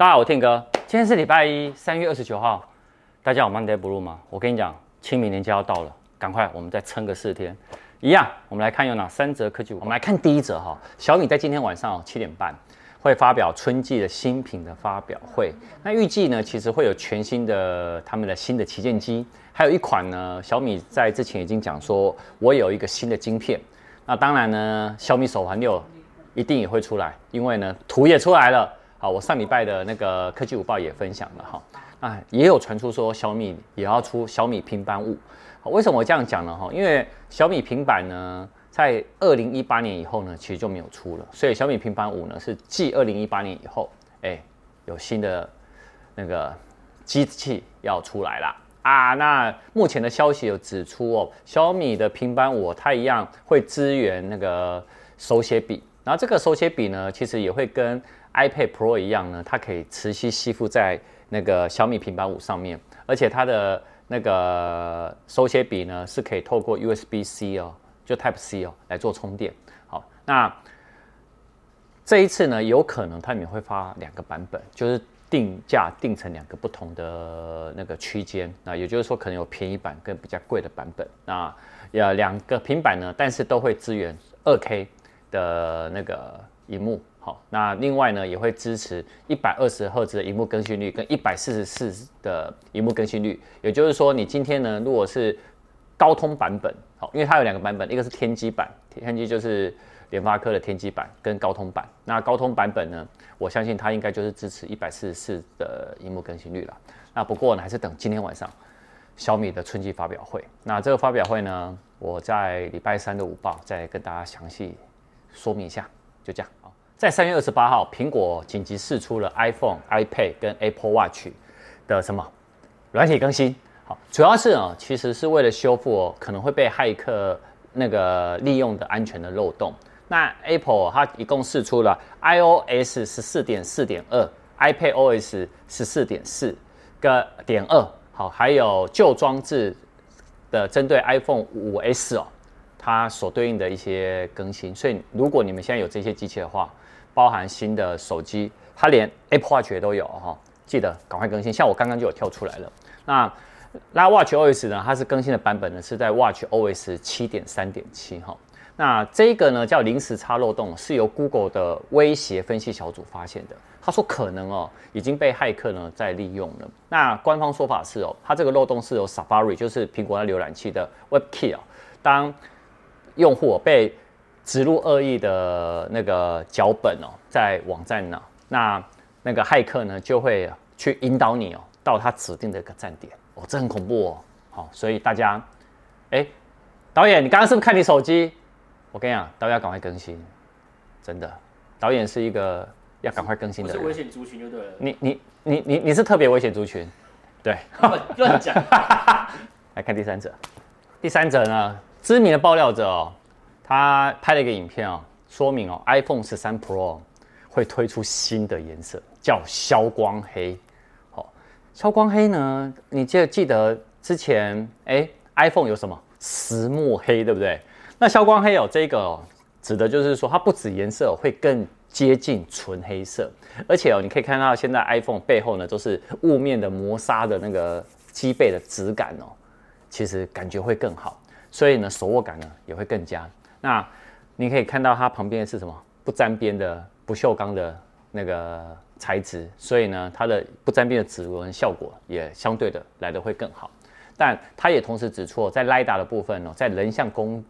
大家好，我 Tim 哥，今天是礼拜一，三月二十九号。大家有 Monday Blue 吗？我跟你讲，清明年假要到了，赶快，我们再撑个四天。一样，我们来看有哪三则科技。我们来看第一则哈，小米在今天晚上七点半会发表春季的新品的发表会。那预计呢，其实会有全新的他们的新的旗舰机，还有一款呢，小米在之前已经讲说，我有一个新的晶片。那当然呢，小米手环六一定也会出来，因为呢，图也出来了。好，我上礼拜的那个科技午报也分享了哈，啊，也有传出说小米也要出小米平板五，为什么我这样讲呢？哈，因为小米平板呢，在二零一八年以后呢，其实就没有出了，所以小米平板五呢是继二零一八年以后，哎，有新的那个机器要出来了啊。那目前的消息有指出哦，小米的平板五它一样会支援那个手写笔，然后这个手写笔呢，其实也会跟 iPad Pro 一样呢，它可以磁吸吸附在那个小米平板五上面，而且它的那个手写笔呢是可以透过 USB-C 哦，就 Type C 哦来做充电。好，那这一次呢，有可能它里面会发两个版本，就是定价定成两个不同的那个区间。那也就是说，可能有便宜版跟比较贵的版本。那要两个平板呢，但是都会支援 2K 的那个荧幕。好，那另外呢，也会支持一百二十赫兹的荧幕更新率跟一百四十四的荧幕更新率。也就是说，你今天呢，如果是高通版本，好，因为它有两个版本，一个是天玑版，天玑就是联发科的天玑版跟高通版。那高通版本呢，我相信它应该就是支持一百四十四的荧幕更新率了。那不过呢，还是等今天晚上小米的春季发表会。那这个发表会呢，我在礼拜三的午报再跟大家详细说明一下。就这样。在三月二十八号，苹果紧急释出了 iPhone、iPad 跟 Apple Watch 的什么软体更新？好，主要是啊，其实是为了修复可能会被骇客那个利用的安全的漏洞。那 Apple 它一共释出了 iOS 十四点四点二、iPadOS 十四点四个点二，好，还有旧装置的针对 iPhone 五 S 哦，它所对应的一些更新。所以，如果你们现在有这些机器的话，包含新的手机，它连 Apple Watch 也都有哈，记得赶快更新。像我刚刚就有跳出来了。那那 Watch OS 呢？它是更新的版本呢，是在 Watch OS 七点三点七哈。那这个呢叫临时差漏洞，是由 Google 的威胁分析小组发现的。他说可能哦已经被骇客呢在利用了。那官方说法是哦，它这个漏洞是由 Safari 就是苹果的浏览器的 WebKit 哦，当用户被植入恶意的那个脚本哦，在网站呢，那那个骇客呢就会去引导你哦，到他指定的一个站点哦，这很恐怖哦。好，所以大家，哎，导演，你刚刚是不是看你手机？我跟你讲，导演要赶快更新，真的，导演是一个要赶快更新的人。是危险族群就对了。你你你你你是特别危险族群，对。乱讲。来看第三者，第三者呢，知名的爆料者哦。他拍了一个影片哦，说明哦，iPhone 十三 Pro 会推出新的颜色，叫消光黑。好，消光黑呢，你记得记得之前哎，iPhone 有什么石墨黑，对不对？那消光黑哦，这个哦，指的就是说它不止颜色会更接近纯黑色，而且哦，你可以看到现在 iPhone 背后呢都是雾面的磨砂的那个机背的质感哦，其实感觉会更好，所以呢，手握感呢也会更佳。那你可以看到它旁边是什么？不沾边的不锈钢的那个材质，所以呢，它的不沾边的指纹效果也相对的来的会更好。但它也同时指出，在 LiDAR 的部分呢，在人像功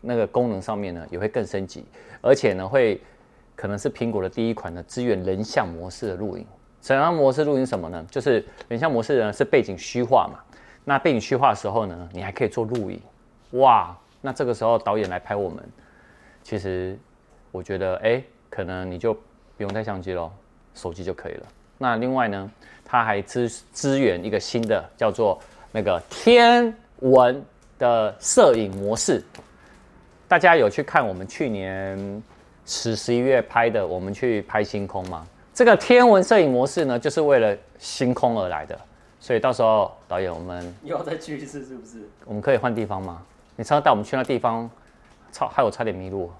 那个功能上面呢，也会更升级，而且呢，会可能是苹果的第一款呢，支援人像模式的录影。人像模式录影什么呢？就是人像模式呢是背景虚化嘛。那背景虚化的时候呢，你还可以做录影，哇！那这个时候导演来拍我们，其实我觉得哎，可能你就不用带相机喽，手机就可以了。那另外呢，他还支支援一个新的叫做那个天文的摄影模式。大家有去看我们去年十十一月拍的，我们去拍星空吗？这个天文摄影模式呢，就是为了星空而来的。所以到时候导演我们又要再去一次，是不是？我们可以换地方吗？你常常带我们去那地方，差害我差点迷路。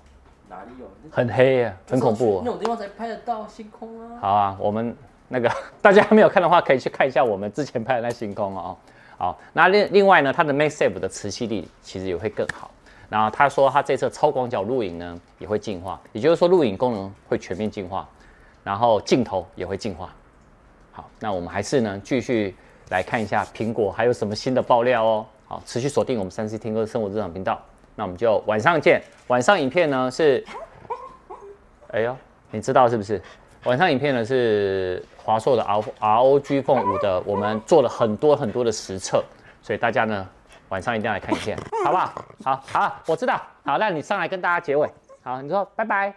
哪里有？很黑呀，很恐怖。那种地方才拍得到星空啊。好啊，我们那个 大家还没有看的话，可以去看一下我们之前拍的那星空哦。好，那另另外呢，它的 Max Safe 的磁吸力其实也会更好。然后他说他这次超广角录影呢也会进化，也就是说录影功能会全面进化，然后镜头也会进化。好，那我们还是呢继续来看一下苹果还有什么新的爆料哦。好，持续锁定我们三 C 听歌生活日常频道。那我们就晚上见。晚上影片呢是，哎呦，你知道是不是？晚上影片呢是华硕的 R ROG Phone 5的，我们做了很多很多的实测，所以大家呢晚上一定要来看影片，好不好？好好，我知道。好，那你上来跟大家结尾。好，你说拜拜。